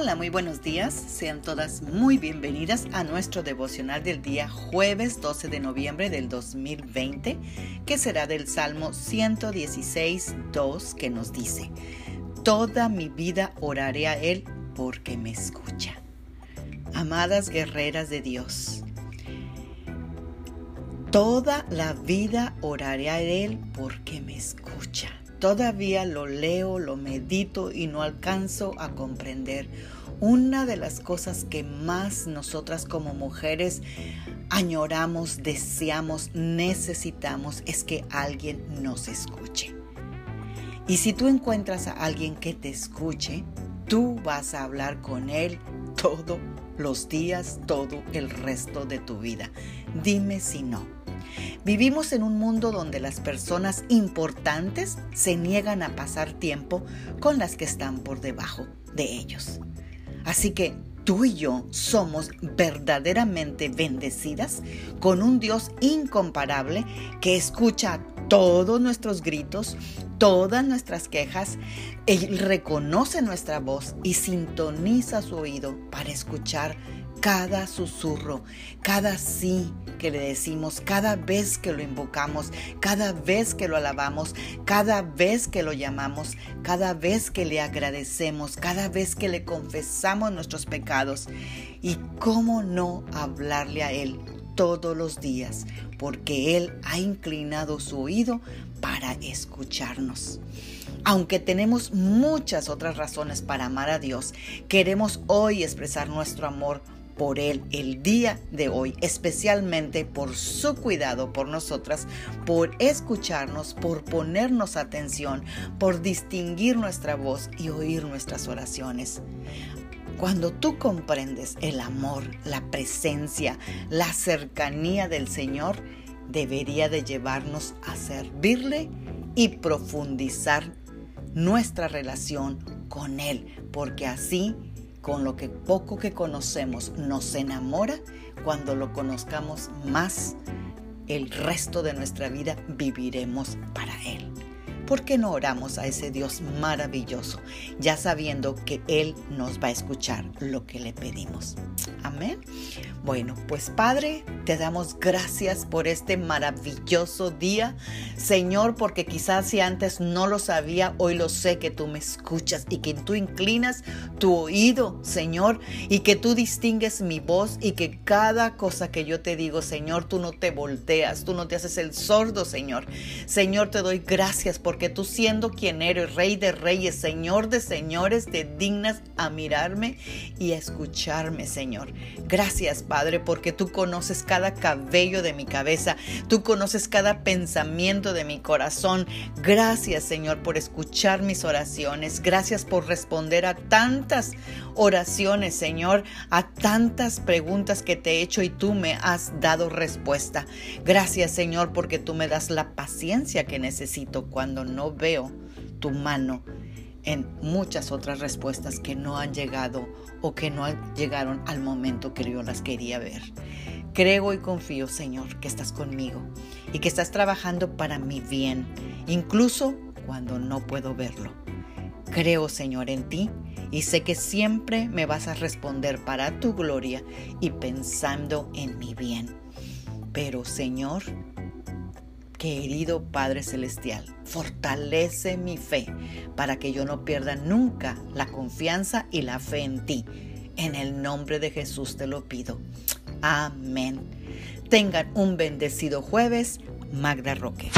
Hola, muy buenos días. Sean todas muy bienvenidas a nuestro devocional del día jueves 12 de noviembre del 2020, que será del Salmo 116, 2, que nos dice, Toda mi vida oraré a Él porque me escucha. Amadas guerreras de Dios, toda la vida oraré a Él porque me escucha. Todavía lo leo, lo medito y no alcanzo a comprender. Una de las cosas que más nosotras como mujeres añoramos, deseamos, necesitamos es que alguien nos escuche. Y si tú encuentras a alguien que te escuche, tú vas a hablar con él todos los días, todo el resto de tu vida. Dime si no. Vivimos en un mundo donde las personas importantes se niegan a pasar tiempo con las que están por debajo de ellos. Así que tú y yo somos verdaderamente bendecidas con un Dios incomparable que escucha todos nuestros gritos, todas nuestras quejas, Él reconoce nuestra voz y sintoniza su oído para escuchar cada susurro, cada sí que le decimos, cada vez que lo invocamos, cada vez que lo alabamos, cada vez que lo llamamos, cada vez que le agradecemos, cada vez que le confesamos nuestros pecados. Y cómo no hablarle a Él todos los días, porque Él ha inclinado su oído para escucharnos. Aunque tenemos muchas otras razones para amar a Dios, queremos hoy expresar nuestro amor por Él el día de hoy, especialmente por su cuidado por nosotras, por escucharnos, por ponernos atención, por distinguir nuestra voz y oír nuestras oraciones. Cuando tú comprendes el amor, la presencia, la cercanía del Señor, debería de llevarnos a servirle y profundizar nuestra relación con Él, porque así con lo que poco que conocemos nos enamora, cuando lo conozcamos más, el resto de nuestra vida viviremos para Él. ¿Por qué no oramos a ese Dios maravilloso, ya sabiendo que Él nos va a escuchar lo que le pedimos? Amén. Bueno, pues Padre, te damos gracias por este maravilloso día. Señor, porque quizás si antes no lo sabía, hoy lo sé que tú me escuchas y que tú inclinas tu oído, Señor, y que tú distingues mi voz y que cada cosa que yo te digo, Señor, tú no te volteas, tú no te haces el sordo, Señor. Señor, te doy gracias por porque tú siendo quien eres, rey de reyes, señor de señores, te dignas a mirarme y a escucharme, Señor. Gracias, Padre, porque tú conoces cada cabello de mi cabeza, tú conoces cada pensamiento de mi corazón. Gracias, Señor, por escuchar mis oraciones. Gracias por responder a tantas oraciones, Señor, a tantas preguntas que te he hecho y tú me has dado respuesta. Gracias, Señor, porque tú me das la paciencia que necesito cuando no veo tu mano en muchas otras respuestas que no han llegado o que no llegaron al momento que yo las quería ver. Creo y confío, Señor, que estás conmigo y que estás trabajando para mi bien, incluso cuando no puedo verlo. Creo, Señor, en ti y sé que siempre me vas a responder para tu gloria y pensando en mi bien. Pero, Señor, Querido Padre Celestial, fortalece mi fe para que yo no pierda nunca la confianza y la fe en ti. En el nombre de Jesús te lo pido. Amén. Tengan un bendecido jueves. Magda Roque.